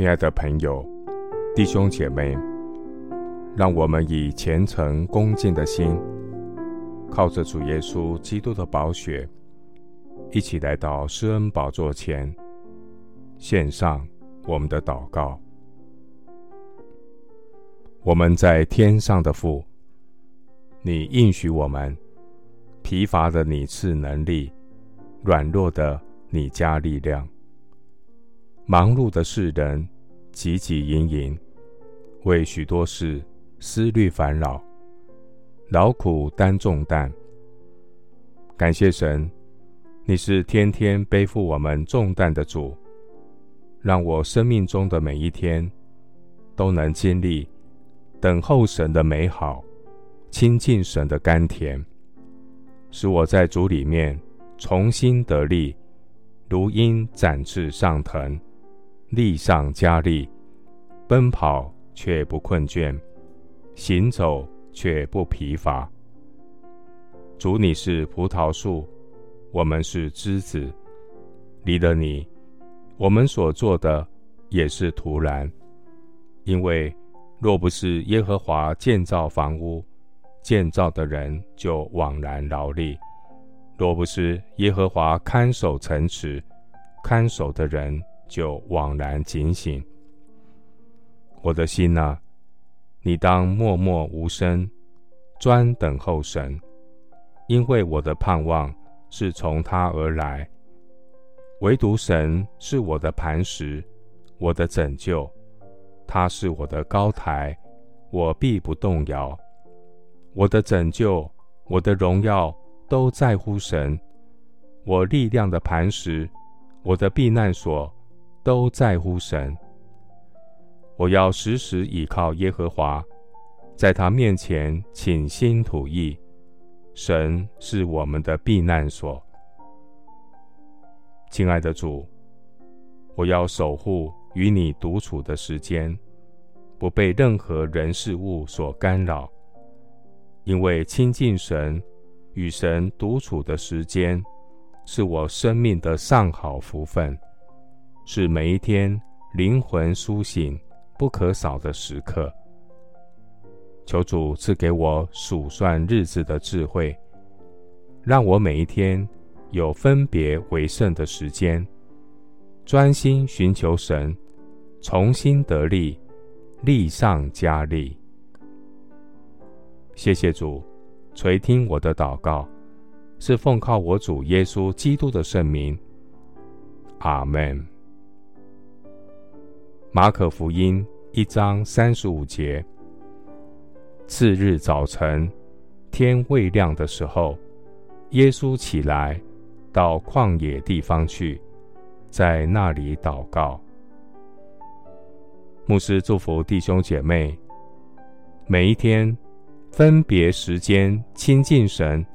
亲爱的朋友、弟兄姐妹，让我们以虔诚恭敬的心，靠着主耶稣基督的宝血，一起来到施恩宝座前，献上我们的祷告。我们在天上的父，你应许我们，疲乏的你赐能力，软弱的你加力量。忙碌的世人，汲汲营营，为许多事思虑烦恼，劳苦担重担。感谢神，你是天天背负我们重担的主，让我生命中的每一天都能经历等候神的美好，亲近神的甘甜，使我在主里面重新得力，如鹰展翅上腾。力上加力，奔跑却不困倦，行走却不疲乏。主，你是葡萄树，我们是枝子。离了你，我们所做的也是徒然。因为若不是耶和华建造房屋，建造的人就枉然劳力；若不是耶和华看守城池，看守的人。就枉然警醒，我的心哪，你当默默无声，专等候神，因为我的盼望是从他而来。唯独神是我的磐石，我的拯救，他是我的高台，我必不动摇。我的拯救，我的荣耀都在乎神，我力量的磐石，我的避难所。都在乎神，我要时时倚靠耶和华，在他面前倾心吐意。神是我们的避难所。亲爱的主，我要守护与你独处的时间，不被任何人事物所干扰，因为亲近神、与神独处的时间，是我生命的上好福分。是每一天灵魂苏醒不可少的时刻。求主赐给我数算日子的智慧，让我每一天有分别为圣的时间，专心寻求神，重新得力，力上加力。谢谢主垂听我的祷告，是奉靠我主耶稣基督的圣名。阿门。马可福音一章三十五节：次日早晨，天未亮的时候，耶稣起来，到旷野地方去，在那里祷告。牧师祝福弟兄姐妹，每一天分别时间亲近神，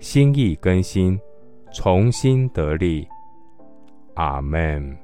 心意更新，重新得力。阿门。